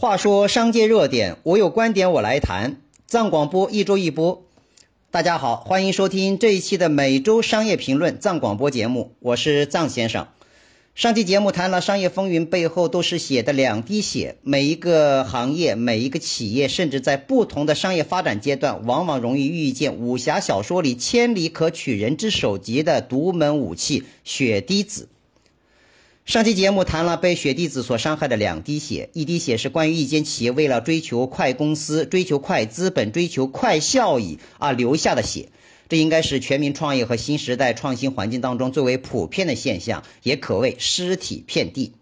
话说商界热点，我有观点我来谈。藏广播一周一播，大家好，欢迎收听这一期的每周商业评论藏广播节目，我是藏先生。上期节目谈了商业风云背后都是血的两滴血，每一个行业、每一个企业，甚至在不同的商业发展阶段，往往容易遇见武侠小说里千里可取人之首级的独门武器——血滴子。上期节目谈了被血滴子所伤害的两滴血，一滴血是关于一间企业为了追求快公司、追求快资本、追求快效益而流下的血，这应该是全民创业和新时代创新环境当中最为普遍的现象，也可谓尸体遍地。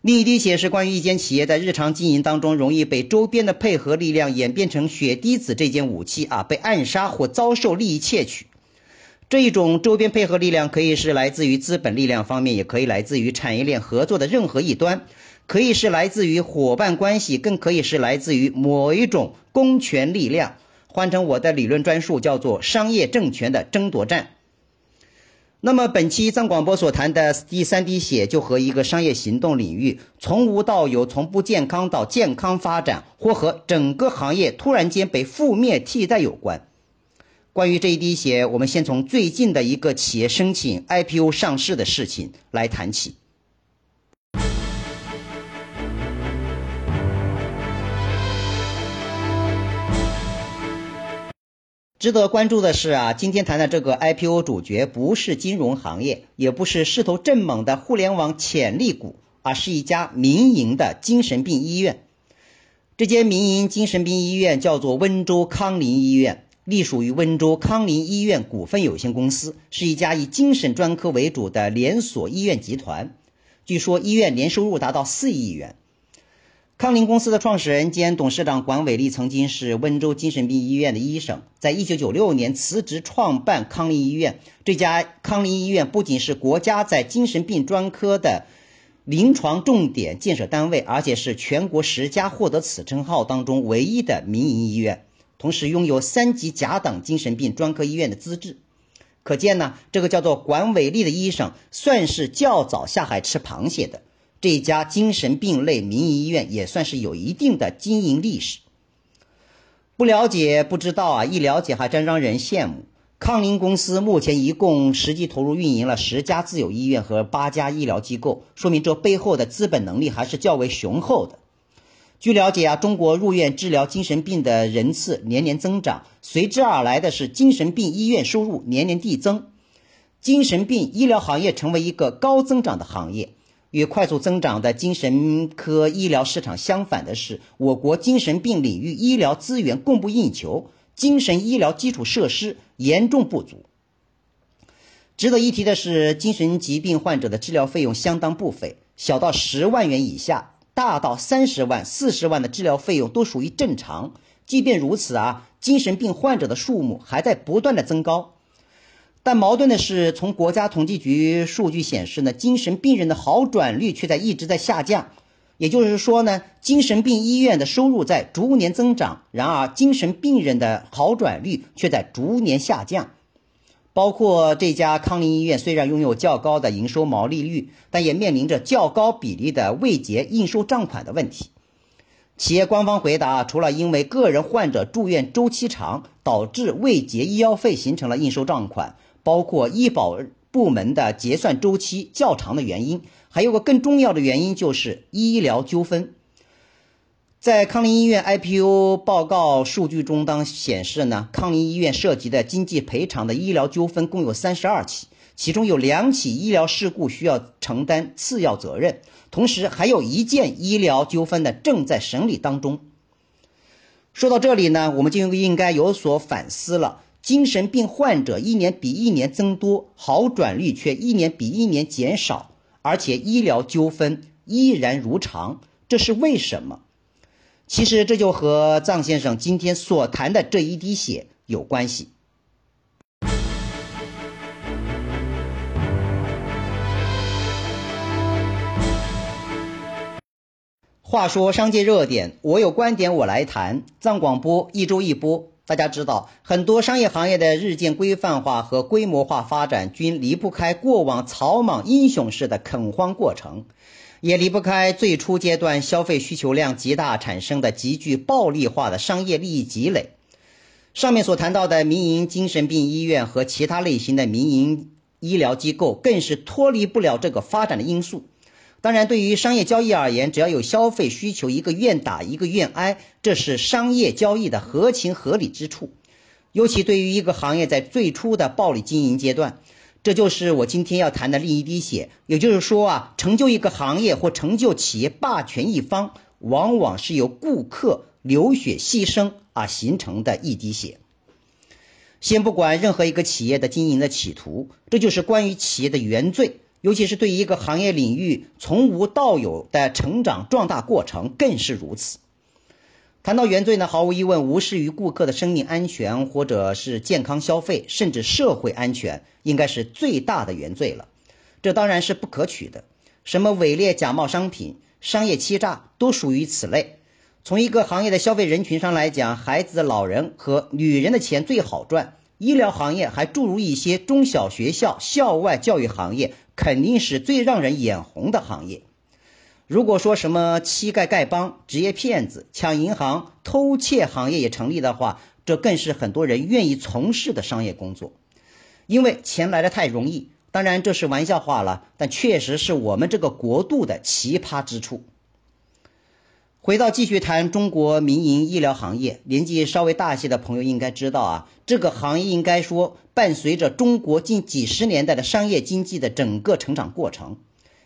另一滴血是关于一间企业在日常经营当中容易被周边的配合力量演变成血滴子这件武器啊，被暗杀或遭受利益窃取。这一种周边配合力量可以是来自于资本力量方面，也可以来自于产业链合作的任何一端，可以是来自于伙伴关系，更可以是来自于某一种公权力量。换成我的理论专述，叫做商业政权的争夺战。那么本期藏广播所谈的第三滴血，就和一个商业行动领域从无到有，从不健康到健康发展，或和整个行业突然间被覆灭替代有关。关于这一滴血，我们先从最近的一个企业申请 IPO 上市的事情来谈起。值得关注的是啊，今天谈的这个 IPO 主角不是金融行业，也不是势头正猛的互联网潜力股，而是一家民营的精神病医院。这间民营精神病医院叫做温州康林医院。隶属于温州康林医院股份有限公司，是一家以精神专科为主的连锁医院集团。据说医院年收入达到四亿元。康林公司的创始人兼董事长管伟立曾经是温州精神病医院的医生，在一九九六年辞职创办康林医院。这家康林医院不仅是国家在精神病专科的临床重点建设单位，而且是全国十家获得此称号当中唯一的民营医院。同时拥有三级甲等精神病专科医院的资质，可见呢，这个叫做管伟立的医生算是较早下海吃螃蟹的。这家精神病类民营医院也算是有一定的经营历史。不了解不知道啊，一了解还真让人羡慕。康宁公司目前一共实际投入运营了十家自有医院和八家医疗机构，说明这背后的资本能力还是较为雄厚的。据了解啊，中国入院治疗精神病的人次年年增长，随之而来的是精神病医院收入年年递增，精神病医疗行业成为一个高增长的行业。与快速增长的精神科医疗市场相反的是，我国精神病领域医疗资源供不应求，精神医疗基础设施严重不足。值得一提的是，精神疾病患者的治疗费用相当不菲，小到十万元以下。大到三十万、四十万的治疗费用都属于正常。即便如此啊，精神病患者的数目还在不断的增高。但矛盾的是，从国家统计局数据显示呢，精神病人的好转率却在一直在下降。也就是说呢，精神病医院的收入在逐年增长，然而精神病人的好转率却在逐年下降。包括这家康林医院，虽然拥有较高的营收毛利率，但也面临着较高比例的未结应收账款的问题。企业官方回答，除了因为个人患者住院周期长，导致未结医药费形成了应收账款，包括医保部门的结算周期较长的原因，还有个更重要的原因就是医疗纠纷。在康林医院 IPO 报告数据中，当显示呢，康林医院涉及的经济赔偿的医疗纠纷共有三十二起，其中有两起医疗事故需要承担次要责任，同时还有一件医疗纠纷呢正在审理当中。说到这里呢，我们就应该有所反思了：精神病患者一年比一年增多，好转率却一年比一年减少，而且医疗纠纷依然如常，这是为什么？其实这就和藏先生今天所谈的这一滴血有关系。话说商界热点，我有观点我来谈。藏广播一周一播，大家知道，很多商业行业的日渐规范化和规模化发展，均离不开过往草莽英雄式的垦荒过程。也离不开最初阶段消费需求量极大产生的极具暴力化的商业利益积累。上面所谈到的民营精神病医院和其他类型的民营医疗机构，更是脱离不了这个发展的因素。当然，对于商业交易而言，只要有消费需求，一个愿打一个愿挨，这是商业交易的合情合理之处。尤其对于一个行业在最初的暴力经营阶段，这就是我今天要谈的另一滴血。也就是说啊，成就一个行业或成就企业霸权一方，往往是由顾客。流血牺牲而形成的一滴血。先不管任何一个企业的经营的企图，这就是关于企业的原罪，尤其是对于一个行业领域从无到有的成长壮大过程更是如此。谈到原罪呢，毫无疑问，无视于顾客的生命安全，或者是健康消费，甚至社会安全，应该是最大的原罪了。这当然是不可取的。什么伪劣假冒商品、商业欺诈，都属于此类。从一个行业的消费人群上来讲，孩子、老人和女人的钱最好赚。医疗行业还诸如一些中小学校校外教育行业，肯定是最让人眼红的行业。如果说什么乞丐丐帮、职业骗子、抢银行、偷窃行业也成立的话，这更是很多人愿意从事的商业工作，因为钱来的太容易。当然这是玩笑话了，但确实是我们这个国度的奇葩之处。回到继续谈中国民营医疗行业，年纪稍微大些的朋友应该知道啊，这个行业应该说伴随着中国近几十年代的商业经济的整个成长过程。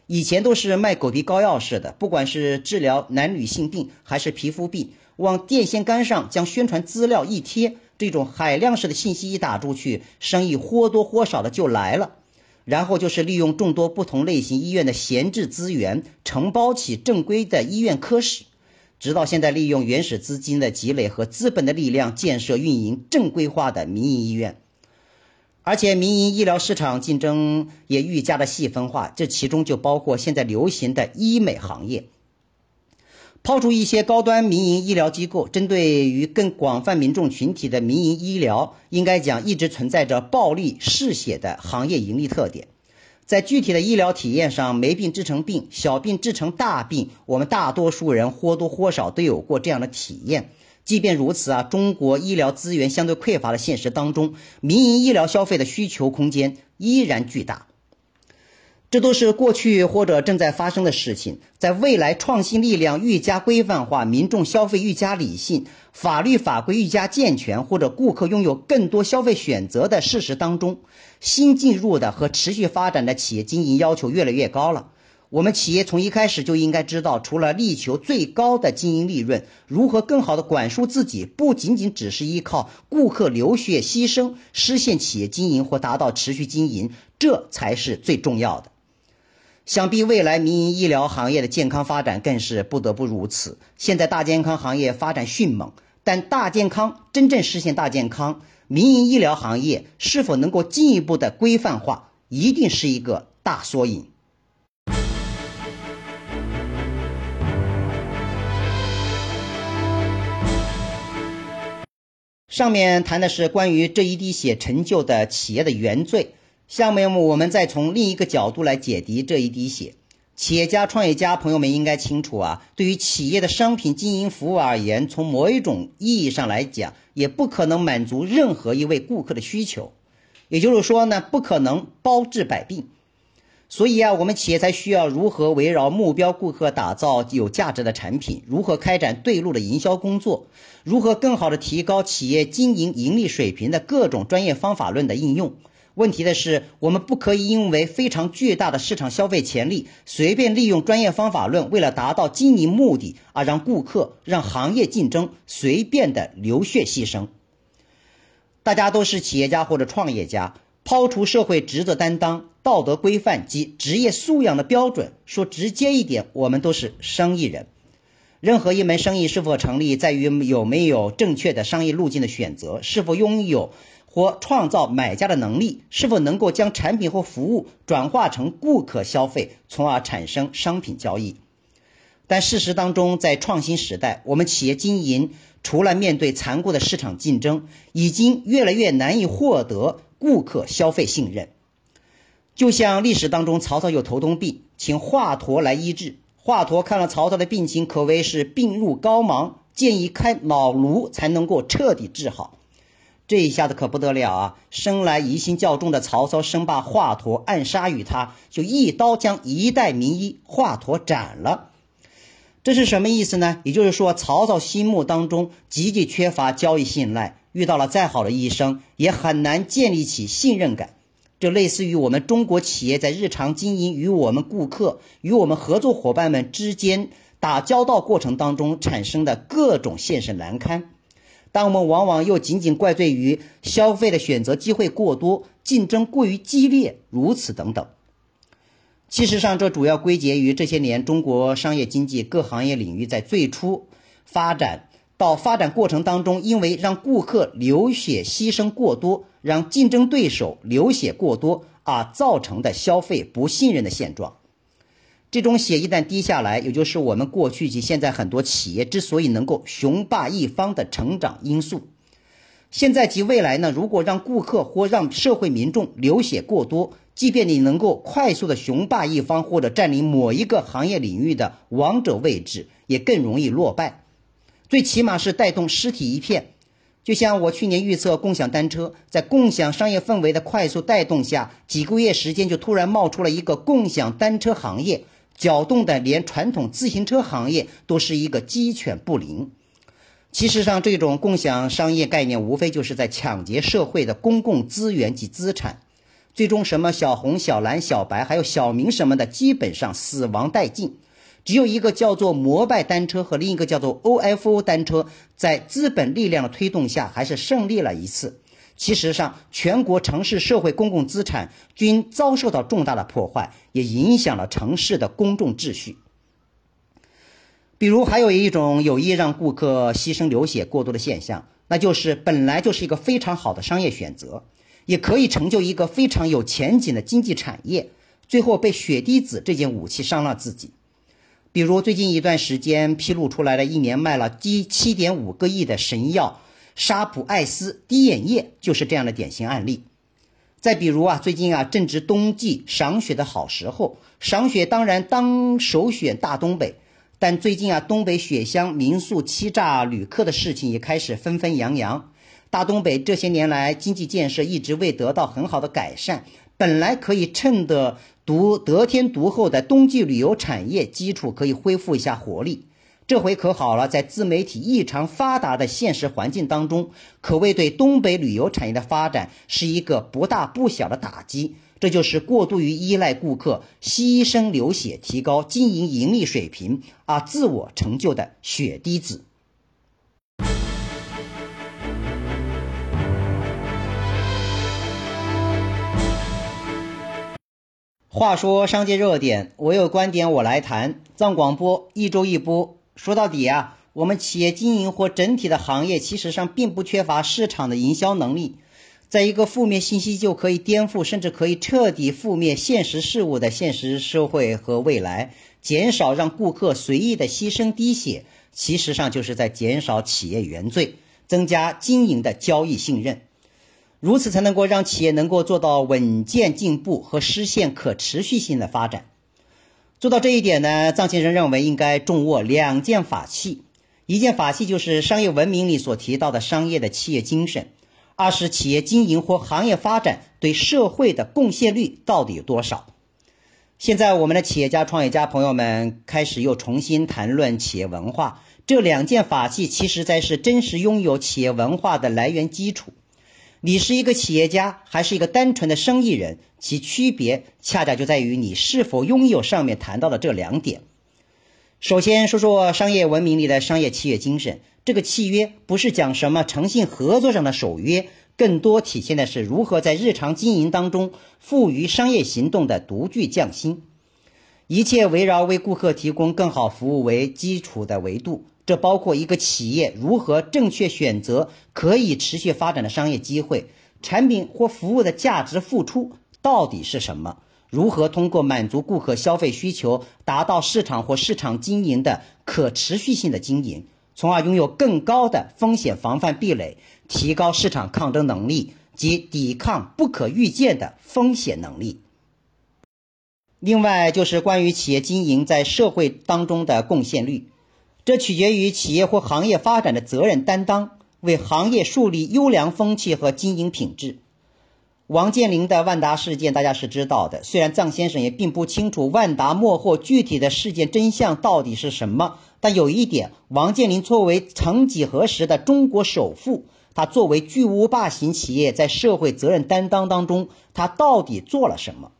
以前都是卖狗皮膏药似的，不管是治疗男女性病还是皮肤病，往电线杆上将宣传资料一贴，这种海量式的信息一打出去，生意或多或少的就来了。然后就是利用众多不同类型医院的闲置资源，承包起正规的医院科室。直到现在，利用原始资金的积累和资本的力量，建设运营正规化的民营医院，而且民营医疗市场竞争也愈加的细分化，这其中就包括现在流行的医美行业。抛出一些高端民营医疗机构，针对于更广泛民众群体的民营医疗，应该讲一直存在着暴利嗜血的行业盈利特点。在具体的医疗体验上，没病治成病，小病治成大病，我们大多数人或多或少都有过这样的体验。即便如此啊，中国医疗资源相对匮乏的现实当中，民营医疗消费的需求空间依然巨大。这都是过去或者正在发生的事情，在未来创新力量愈加规范化，民众消费愈加理性，法律法规愈加健全，或者顾客拥有更多消费选择的事实当中，新进入的和持续发展的企业经营要求越来越高了。我们企业从一开始就应该知道，除了力求最高的经营利润，如何更好的管束自己，不仅仅只是依靠顾客流血牺牲实现企业经营或达到持续经营，这才是最重要的。想必未来民营医疗行业的健康发展更是不得不如此。现在大健康行业发展迅猛，但大健康真正实现大健康，民营医疗行业是否能够进一步的规范化，一定是一个大缩影。上面谈的是关于这一滴血成就的企业的原罪。下面我们再从另一个角度来解题这一滴血。企业家、创业家朋友们应该清楚啊，对于企业的商品经营服务而言，从某一种意义上来讲，也不可能满足任何一位顾客的需求。也就是说呢，不可能包治百病。所以啊，我们企业才需要如何围绕目标顾客打造有价值的产品，如何开展对路的营销工作，如何更好的提高企业经营盈利水平的各种专业方法论的应用。问题的是，我们不可以因为非常巨大的市场消费潜力，随便利用专业方法论，为了达到经营目的而让顾客、让行业竞争随便的流血牺牲。大家都是企业家或者创业家，抛除社会职责担当、道德规范及职业素养的标准，说直接一点，我们都是生意人。任何一门生意是否成立，在于有没有正确的商业路径的选择，是否拥有。或创造买家的能力，是否能够将产品或服务转化成顾客消费，从而产生商品交易？但事实当中，在创新时代，我们企业经营除了面对残酷的市场竞争，已经越来越难以获得顾客消费信任。就像历史当中，曹操有头痛病，请华佗来医治，华佗看了曹操的病情，可谓是病入膏肓，建议开脑颅才能够彻底治好。这一下子可不得了啊！生来疑心较重的曹操，生怕华佗暗杀于他，就一刀将一代名医华佗斩了。这是什么意思呢？也就是说，曹操心目当中极其缺乏交易信赖，遇到了再好的医生，也很难建立起信任感。就类似于我们中国企业在日常经营与我们顾客、与我们合作伙伴们之间打交道过程当中产生的各种现实难堪。但我们往往又仅仅怪罪于消费的选择机会过多、竞争过于激烈，如此等等。其实上，这主要归结于这些年中国商业经济各行业领域在最初发展到发展过程当中，因为让顾客流血牺牲过多，让竞争对手流血过多而造成的消费不信任的现状。这种血一旦滴下来，也就是我们过去及现在很多企业之所以能够雄霸一方的成长因素。现在及未来呢？如果让顾客或让社会民众流血过多，即便你能够快速的雄霸一方或者占领某一个行业领域的王者位置，也更容易落败。最起码是带动尸体一片。就像我去年预测共享单车，在共享商业氛围的快速带动下，几个月时间就突然冒出了一个共享单车行业。搅动的连传统自行车行业都是一个鸡犬不宁。其实上，这种共享商业概念无非就是在抢劫社会的公共资源及资产，最终什么小红、小蓝、小白，还有小明什么的，基本上死亡殆尽。只有一个叫做摩拜单车和另一个叫做 OFO 单车，在资本力量的推动下，还是胜利了一次。其实上，全国城市社会公共资产均遭受到重大的破坏，也影响了城市的公众秩序。比如，还有一种有意让顾客牺牲流血过多的现象，那就是本来就是一个非常好的商业选择，也可以成就一个非常有前景的经济产业，最后被血滴子这件武器伤了自己。比如，最近一段时间披露出来的一年卖了七七点五个亿的神药。沙普艾斯滴眼液就是这样的典型案例。再比如啊，最近啊正值冬季赏雪的好时候，赏雪当然当首选大东北。但最近啊，东北雪乡民宿欺诈旅客的事情也开始纷纷扬扬。大东北这些年来经济建设一直未得到很好的改善，本来可以趁的独得天独厚的冬季旅游产业基础可以恢复一下活力。这回可好了，在自媒体异常发达的现实环境当中，可谓对东北旅游产业的发展是一个不大不小的打击。这就是过度于依赖顾客、牺牲流血、提高经营盈利水平而自我成就的血滴子。话说商界热点，我有观点我来谈。藏广播一周一播。说到底啊，我们企业经营或整体的行业，其实上并不缺乏市场的营销能力。在一个负面信息就可以颠覆，甚至可以彻底覆灭现实事物的现实社会和未来，减少让顾客随意的牺牲滴血，其实上就是在减少企业原罪，增加经营的交易信任。如此才能够让企业能够做到稳健进步和实现可持续性的发展。做到这一点呢，藏先生认为应该重握两件法器，一件法器就是商业文明里所提到的商业的企业精神，二是企业经营或行业发展对社会的贡献率到底有多少。现在我们的企业家、创业家朋友们开始又重新谈论企业文化，这两件法器其实在是真实拥有企业文化的来源基础。你是一个企业家，还是一个单纯的生意人？其区别恰恰就在于你是否拥有上面谈到的这两点。首先说说商业文明里的商业契约精神，这个契约不是讲什么诚信合作上的守约，更多体现的是如何在日常经营当中赋予商业行动的独具匠心。一切围绕为顾客提供更好服务为基础的维度。这包括一个企业如何正确选择可以持续发展的商业机会，产品或服务的价值付出到底是什么？如何通过满足顾客消费需求，达到市场或市场经营的可持续性的经营，从而拥有更高的风险防范壁垒，提高市场抗争能力及抵抗不可预见的风险能力。另外就是关于企业经营在社会当中的贡献率，这取决于企业或行业发展的责任担当，为行业树立优良风气和经营品质。王健林的万达事件大家是知道的，虽然臧先生也并不清楚万达幕后具体的事件真相到底是什么，但有一点，王健林作为曾几何时的中国首富，他作为巨无霸型企业，在社会责任担当当中，他到底做了什么？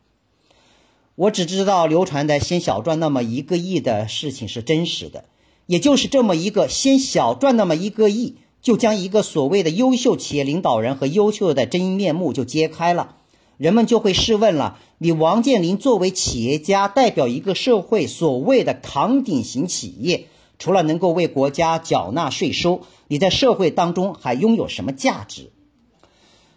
我只知道流传的先小赚那么一个亿的事情是真实的，也就是这么一个先小赚那么一个亿。就将一个所谓的优秀企业领导人和优秀的真面目就揭开了，人们就会试问了：你王健林作为企业家，代表一个社会所谓的扛鼎型企业，除了能够为国家缴纳税收，你在社会当中还拥有什么价值？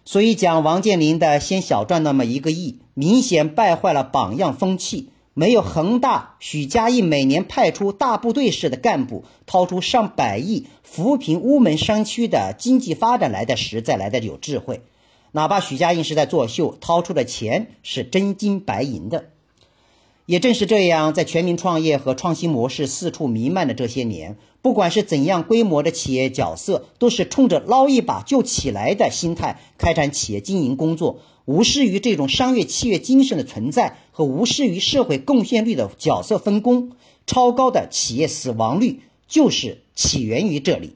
所以讲王健林的先小赚那么一个亿，明显败坏了榜样风气。没有恒大、许家印每年派出大部队式的干部，掏出上百亿扶贫乌门山区的经济发展来的实在来的有智慧。哪怕许家印是在作秀，掏出的钱是真金白银的。也正是这样，在全民创业和创新模式四处弥漫的这些年，不管是怎样规模的企业角色，都是冲着捞一把就起来的心态开展企业经营工作。无视于这种商业契约精神的存在和无视于社会贡献率的角色分工，超高的企业死亡率就是起源于这里。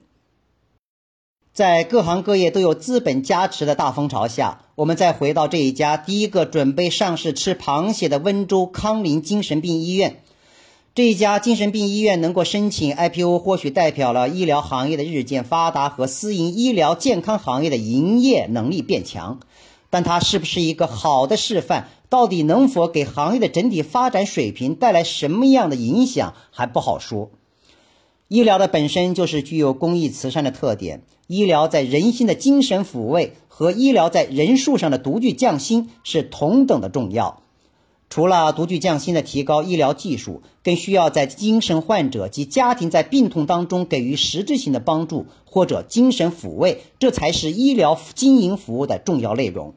在各行各业都有资本加持的大风潮下，我们再回到这一家第一个准备上市吃螃蟹的温州康林精神病医院，这一家精神病医院能够申请 IPO，或许代表了医疗行业的日渐发达和私营医疗健康行业的营业能力变强。但它是不是一个好的示范？到底能否给行业的整体发展水平带来什么样的影响，还不好说。医疗的本身就是具有公益慈善的特点，医疗在人心的精神抚慰和医疗在人数上的独具匠心是同等的重要。除了独具匠心的提高医疗技术，更需要在精神患者及家庭在病痛当中给予实质性的帮助或者精神抚慰，这才是医疗经营服务的重要内容。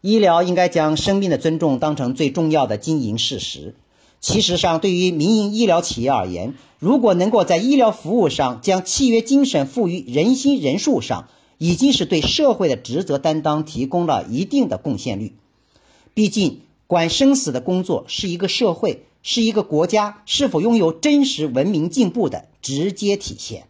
医疗应该将生命的尊重当成最重要的经营事实。其实上，对于民营医疗企业而言，如果能够在医疗服务上将契约精神赋予人心人数上，已经是对社会的职责担当提供了一定的贡献率。毕竟。管生死的工作是一个社会，是一个国家是否拥有真实文明进步的直接体现。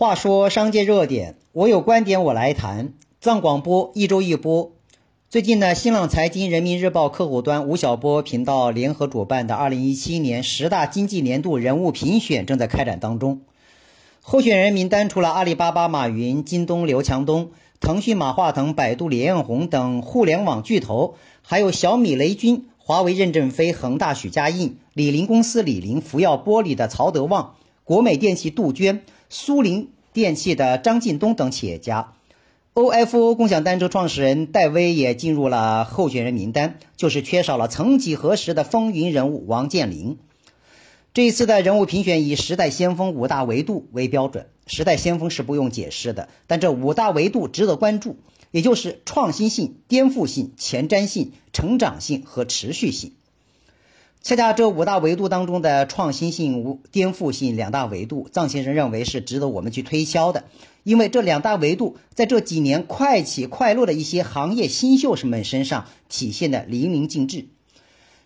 话说商界热点，我有观点我来谈。藏广播一周一播。最近呢，新浪财经、人民日报客户端、吴晓波频道联合主办的二零一七年十大经济年度人物评选正在开展当中。候选人名单除了阿里巴巴马云、京东刘强东、腾讯马化腾、百度李彦宏等互联网巨头，还有小米雷军、华为任正非、恒大许家印、李宁公司李宁、福耀玻璃的曹德旺、国美电器杜鹃、苏宁电器的张近东等企业家。OFO 共享单车创始人戴威也进入了候选人名单，就是缺少了曾几何时的风云人物王健林。这一次的人物评选以时代先锋五大维度为标准，时代先锋是不用解释的，但这五大维度值得关注，也就是创新性、颠覆性、前瞻性、成长性和持续性。恰恰这五大维度当中的创新性、无颠覆性两大维度，臧先生认为是值得我们去推销的，因为这两大维度在这几年快起快落的一些行业新秀们身上体现的淋漓尽致。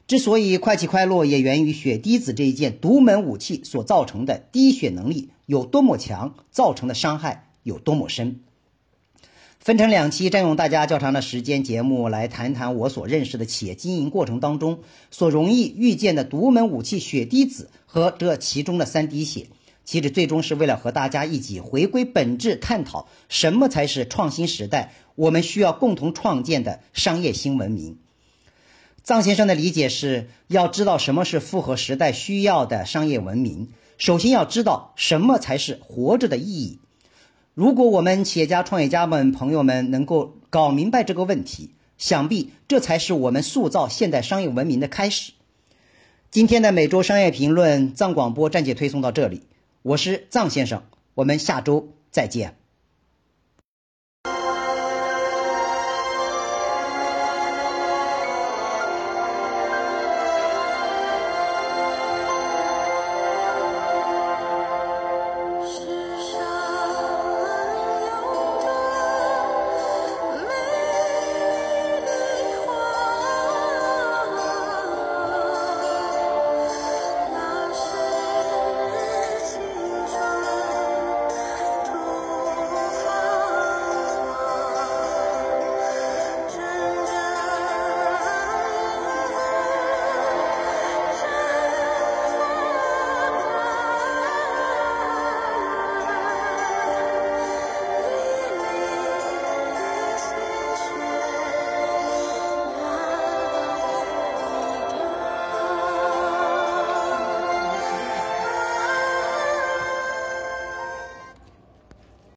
之所以快起快落，也源于血滴子这一件独门武器所造成的滴血能力有多么强，造成的伤害有多么深。分成两期，占用大家较长的时间，节目来谈谈我所认识的企业经营过程当中所容易遇见的独门武器血滴子和这其中的三滴血。其实最终是为了和大家一起回归本质，探讨什么才是创新时代我们需要共同创建的商业新文明。臧先生的理解是要知道什么是符合时代需要的商业文明，首先要知道什么才是活着的意义。如果我们企业家、创业家们、朋友们能够搞明白这个问题，想必这才是我们塑造现代商业文明的开始。今天的每周商业评论，藏广播暂且推送到这里。我是藏先生，我们下周再见。